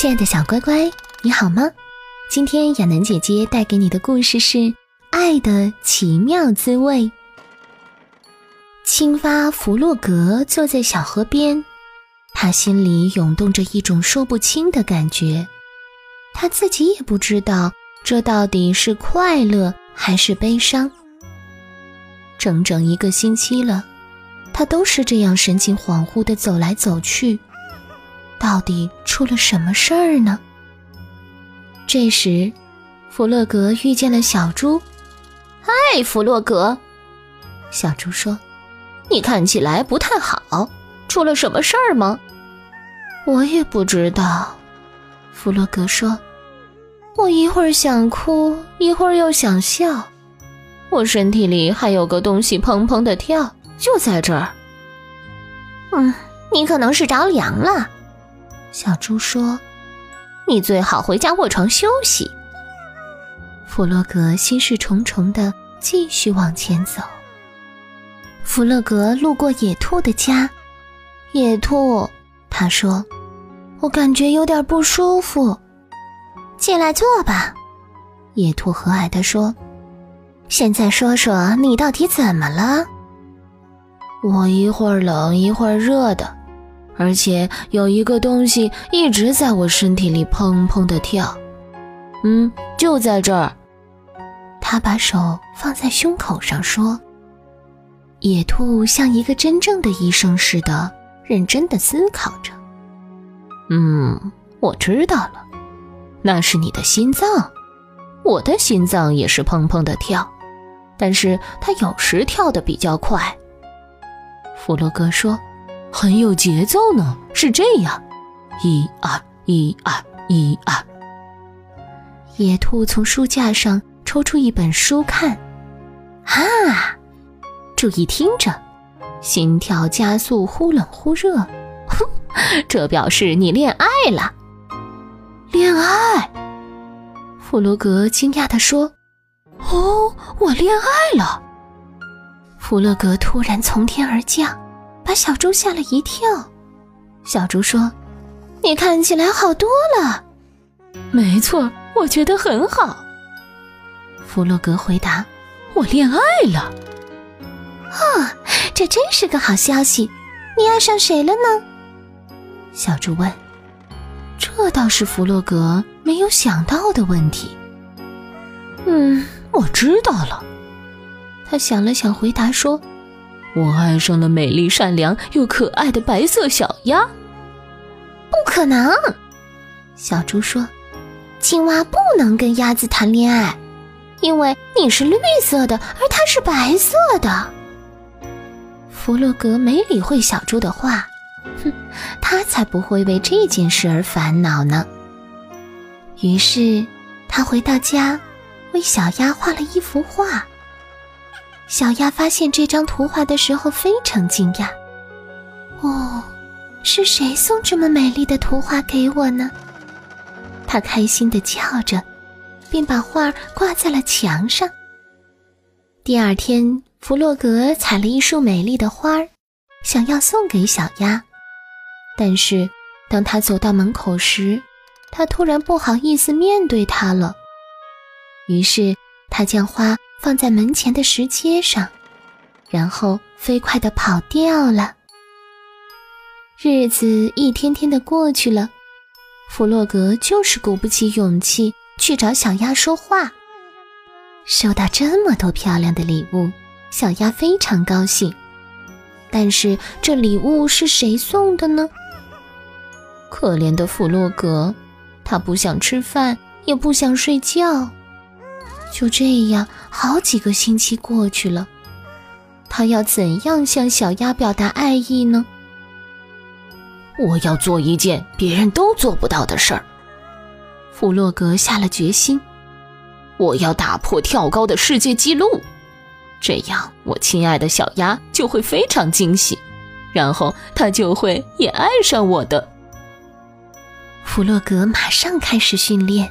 亲爱的小乖乖，你好吗？今天亚楠姐姐带给你的故事是《爱的奇妙滋味》。青蛙弗洛格坐在小河边，他心里涌动着一种说不清的感觉，他自己也不知道这到底是快乐还是悲伤。整整一个星期了，他都是这样神情恍惚地走来走去。到底出了什么事儿呢？这时，弗洛格遇见了小猪。“嗨，弗洛格！”小猪说，“你看起来不太好，出了什么事儿吗？”“我也不知道。”弗洛格说，“我一会儿想哭，一会儿又想笑，我身体里还有个东西砰砰的跳，就在这儿。”“嗯，你可能是着凉了。”小猪说：“你最好回家卧床休息。”弗洛格心事重重的继续往前走。弗洛格路过野兔的家，野兔他说：“我感觉有点不舒服，进来坐吧。”野兔和蔼地说：“现在说说你到底怎么了？”我一会儿冷一会儿热的。而且有一个东西一直在我身体里砰砰的跳，嗯，就在这儿。他把手放在胸口上说：“野兔像一个真正的医生似的，认真的思考着。嗯，我知道了，那是你的心脏。我的心脏也是砰砰的跳，但是它有时跳得比较快。”弗洛格说。很有节奏呢，是这样，一二一二一二。野兔从书架上抽出一本书看，啊，注意听着，心跳加速，忽冷忽热，哼，这表示你恋爱了。恋爱？弗洛格惊讶地说：“哦，我恋爱了。”弗洛格突然从天而降。把小猪吓了一跳，小猪说：“你看起来好多了。”“没错，我觉得很好。”弗洛格回答：“我恋爱了。”“啊，这真是个好消息！你爱上谁了呢？”小猪问。这倒是弗洛格没有想到的问题。“嗯，我知道了。”他想了想，回答说。我爱上了美丽、善良又可爱的白色小鸭。不可能，小猪说：“青蛙不能跟鸭子谈恋爱，因为你是绿色的，而它是白色的。”弗洛格没理会小猪的话，哼，他才不会为这件事而烦恼呢。于是，他回到家，为小鸭画了一幅画。小鸭发现这张图画的时候非常惊讶。哦，是谁送这么美丽的图画给我呢？它开心的叫着，并把画挂在了墙上。第二天，弗洛格采了一束美丽的花儿，想要送给小鸭。但是，当他走到门口时，他突然不好意思面对它了。于是，他将花。放在门前的石阶上，然后飞快地跑掉了。日子一天天的过去了，弗洛格就是鼓不起勇气去找小鸭说话。收到这么多漂亮的礼物，小鸭非常高兴。但是这礼物是谁送的呢？可怜的弗洛格，他不想吃饭，也不想睡觉。就这样，好几个星期过去了，他要怎样向小鸭表达爱意呢？我要做一件别人都做不到的事儿。弗洛格下了决心，我要打破跳高的世界纪录，这样我亲爱的小鸭就会非常惊喜，然后它就会也爱上我的。弗洛格马上开始训练，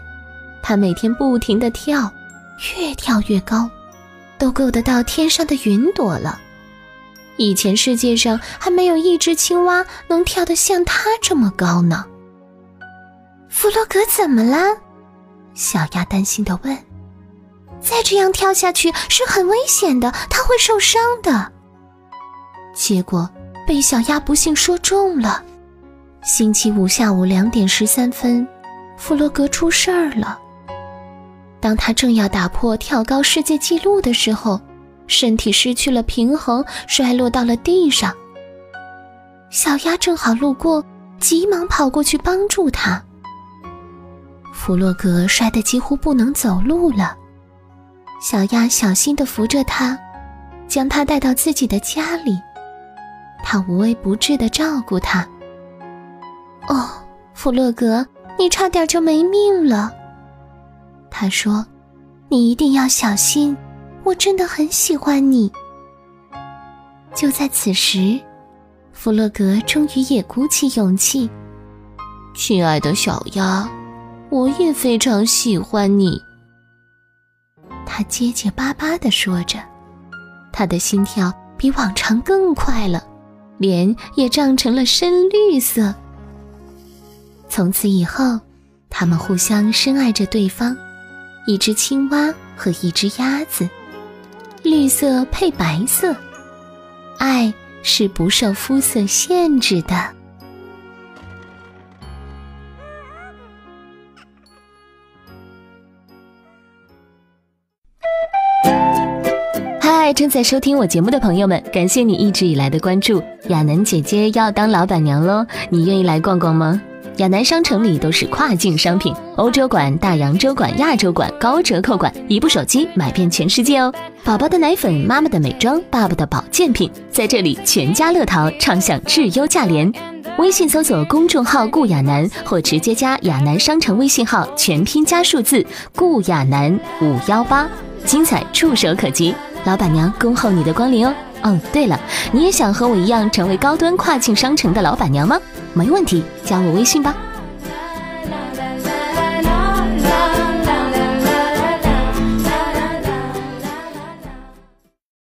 他每天不停地跳。越跳越高，都够得到天上的云朵了。以前世界上还没有一只青蛙能跳得像它这么高呢。弗洛格怎么了？小鸭担心地问。再这样跳下去是很危险的，它会受伤的。结果被小鸭不幸说中了。星期五下午两点十三分，弗洛格出事儿了。当他正要打破跳高世界纪录的时候，身体失去了平衡，摔落到了地上。小鸭正好路过，急忙跑过去帮助他。弗洛格摔得几乎不能走路了，小鸭小心地扶着他，将他带到自己的家里。他无微不至地照顾他。哦，弗洛格，你差点就没命了。他说：“你一定要小心，我真的很喜欢你。”就在此时，弗洛格终于也鼓起勇气：“亲爱的小鸭，我也非常喜欢你。”他结结巴巴地说着，他的心跳比往常更快了，脸也涨成了深绿色。从此以后，他们互相深爱着对方。一只青蛙和一只鸭子，绿色配白色，爱是不受肤色限制的。嗨，正在收听我节目的朋友们，感谢你一直以来的关注。亚楠姐姐要当老板娘喽，你愿意来逛逛吗？亚南商城里都是跨境商品，欧洲馆、大洋洲馆、亚洲馆高折扣馆，一部手机买遍全世界哦！宝宝的奶粉、妈妈的美妆、爸爸的保健品，在这里全家乐淘畅享质优价廉。微信搜索公众号“顾亚楠”或直接加亚楠商城微信号，全拼加数字“顾亚楠五幺八”，精彩触手可及。老板娘恭候你的光临哦！哦，对了，你也想和我一样成为高端跨境商城的老板娘吗？没问题，加我微信吧。